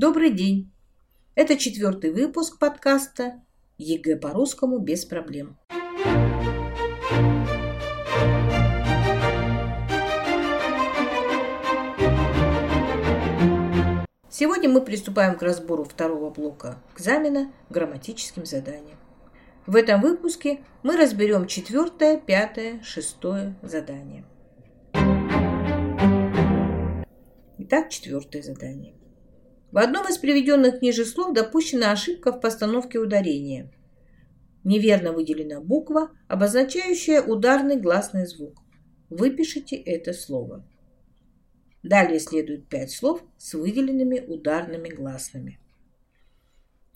Добрый день! Это четвертый выпуск подкаста ЕГЭ по-русскому без проблем. Сегодня мы приступаем к разбору второго блока экзамена грамматическим заданиям. В этом выпуске мы разберем четвертое, пятое, шестое задание. Итак, четвертое задание. В одном из приведенных ниже слов допущена ошибка в постановке ударения. Неверно выделена буква, обозначающая ударный гласный звук. Выпишите это слово. Далее следует пять слов с выделенными ударными гласными.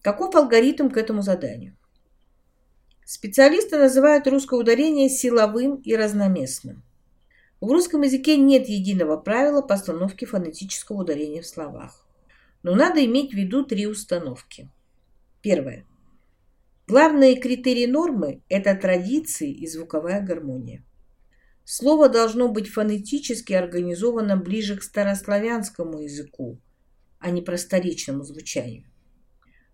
Каков алгоритм к этому заданию? Специалисты называют русское ударение силовым и разноместным. В русском языке нет единого правила постановки фонетического ударения в словах. Но надо иметь в виду три установки. Первое. Главные критерии нормы – это традиции и звуковая гармония. Слово должно быть фонетически организовано ближе к старославянскому языку, а не просторечному звучанию.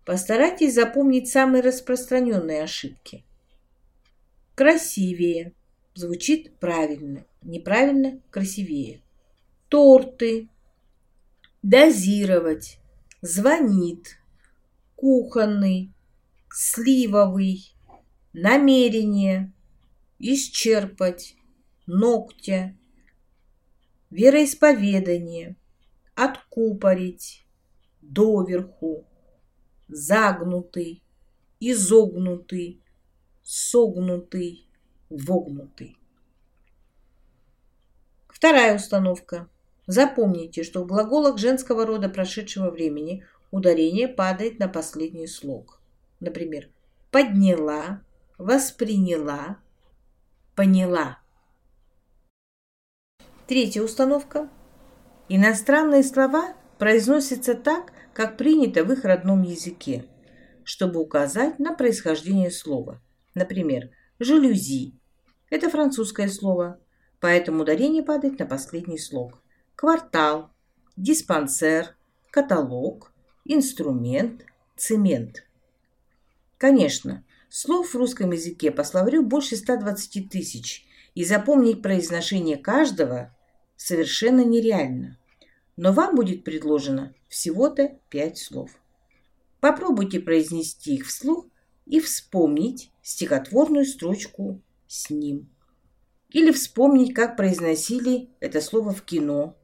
Постарайтесь запомнить самые распространенные ошибки. Красивее звучит правильно, неправильно – красивее. Торты, дозировать, звонит, кухонный, сливовый, намерение, исчерпать, ногтя, вероисповедание, откупорить, доверху, загнутый, изогнутый, согнутый, вогнутый. Вторая установка – Запомните, что в глаголах женского рода прошедшего времени ударение падает на последний слог. Например, подняла, восприняла, поняла. Третья установка. Иностранные слова произносятся так, как принято в их родном языке, чтобы указать на происхождение слова. Например, жалюзи – это французское слово, поэтому ударение падает на последний слог квартал, диспансер, каталог, инструмент, цемент. Конечно, слов в русском языке по словарю больше 120 тысяч, и запомнить произношение каждого совершенно нереально. Но вам будет предложено всего-то пять слов. Попробуйте произнести их вслух и вспомнить стихотворную строчку с ним. Или вспомнить, как произносили это слово в кино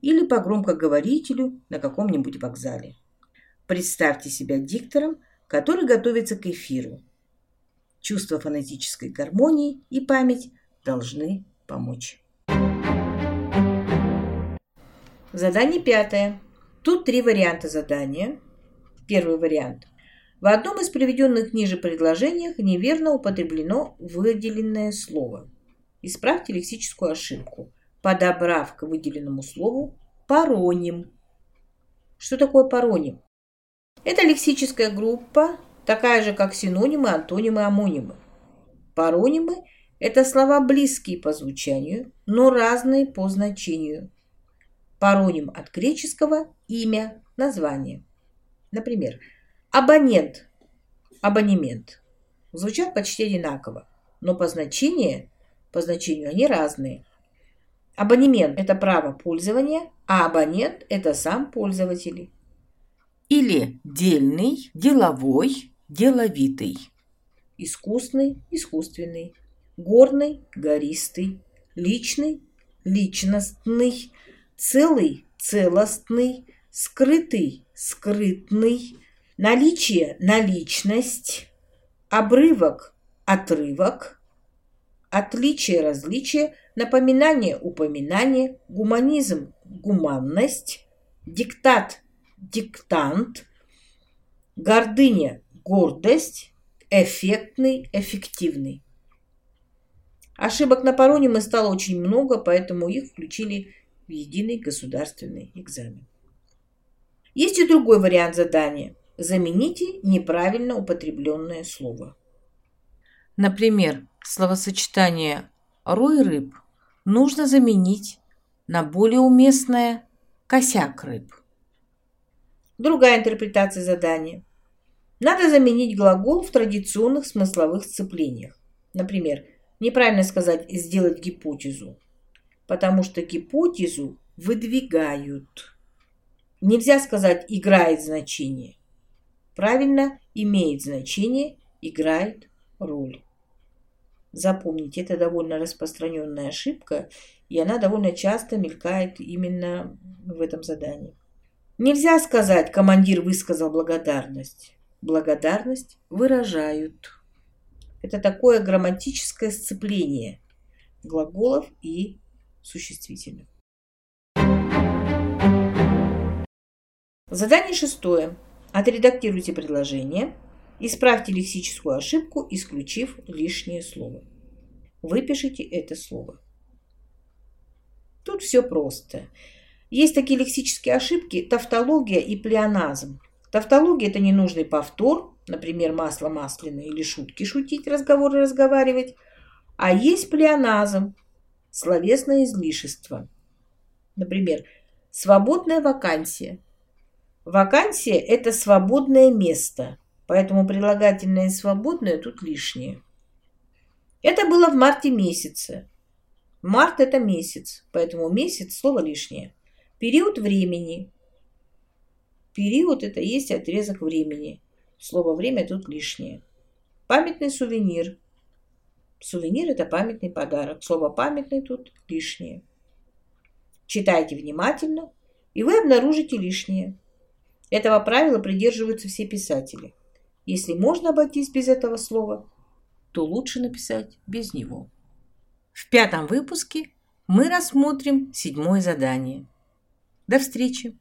или по громкоговорителю на каком-нибудь вокзале. Представьте себя диктором, который готовится к эфиру. Чувство фонетической гармонии и память должны помочь. Задание пятое. Тут три варианта задания. Первый вариант. В одном из приведенных ниже предложениях неверно употреблено выделенное слово. Исправьте лексическую ошибку – подобрав к выделенному слову пароним. Что такое пароним? Это лексическая группа, такая же, как синонимы, антонимы, амонимы. Паронимы – это слова близкие по звучанию, но разные по значению. Пароним от греческого – имя, название. Например, абонент, абонемент. Звучат почти одинаково, но по значению, по значению они разные. Абонемент – это право пользования, а абонент – это сам пользователь. Или дельный, деловой, деловитый. Искусный, искусственный. Горный, гористый. Личный, личностный. Целый, целостный. Скрытый, скрытный. Наличие, наличность. Обрывок, отрывок. Отличие, различие – напоминание, упоминание, гуманизм, гуманность, диктат, диктант, гордыня, гордость, эффектный, эффективный. Ошибок на паронимы стало очень много, поэтому их включили в единый государственный экзамен. Есть и другой вариант задания. Замените неправильно употребленное слово. Например, словосочетание «рой рыб» нужно заменить на более уместное «косяк рыб». Другая интерпретация задания. Надо заменить глагол в традиционных смысловых сцеплениях. Например, неправильно сказать «сделать гипотезу», потому что гипотезу выдвигают. Нельзя сказать «играет значение». Правильно, имеет значение, играет роль. Запомните, это довольно распространенная ошибка, и она довольно часто мелькает именно в этом задании. Нельзя сказать «командир высказал благодарность». Благодарность выражают. Это такое грамматическое сцепление глаголов и существительных. Задание шестое. Отредактируйте предложение. Исправьте лексическую ошибку, исключив лишнее слово. Выпишите это слово. Тут все просто. Есть такие лексические ошибки – тавтология и плеоназм. Тавтология – это ненужный повтор, например, масло масляное или шутки шутить, разговоры разговаривать. А есть плеоназм – словесное излишество. Например, свободная вакансия. Вакансия – это свободное место, поэтому прилагательное «свободное» тут лишнее. Это было в марте месяце. Март – это месяц, поэтому месяц – слово лишнее. Период времени. Период – это есть отрезок времени. Слово «время» тут лишнее. Памятный сувенир. Сувенир – это памятный подарок. Слово «памятный» тут лишнее. Читайте внимательно, и вы обнаружите лишнее. Этого правила придерживаются все писатели. Если можно обойтись без этого слова, то лучше написать без него. В пятом выпуске мы рассмотрим седьмое задание – до встречи!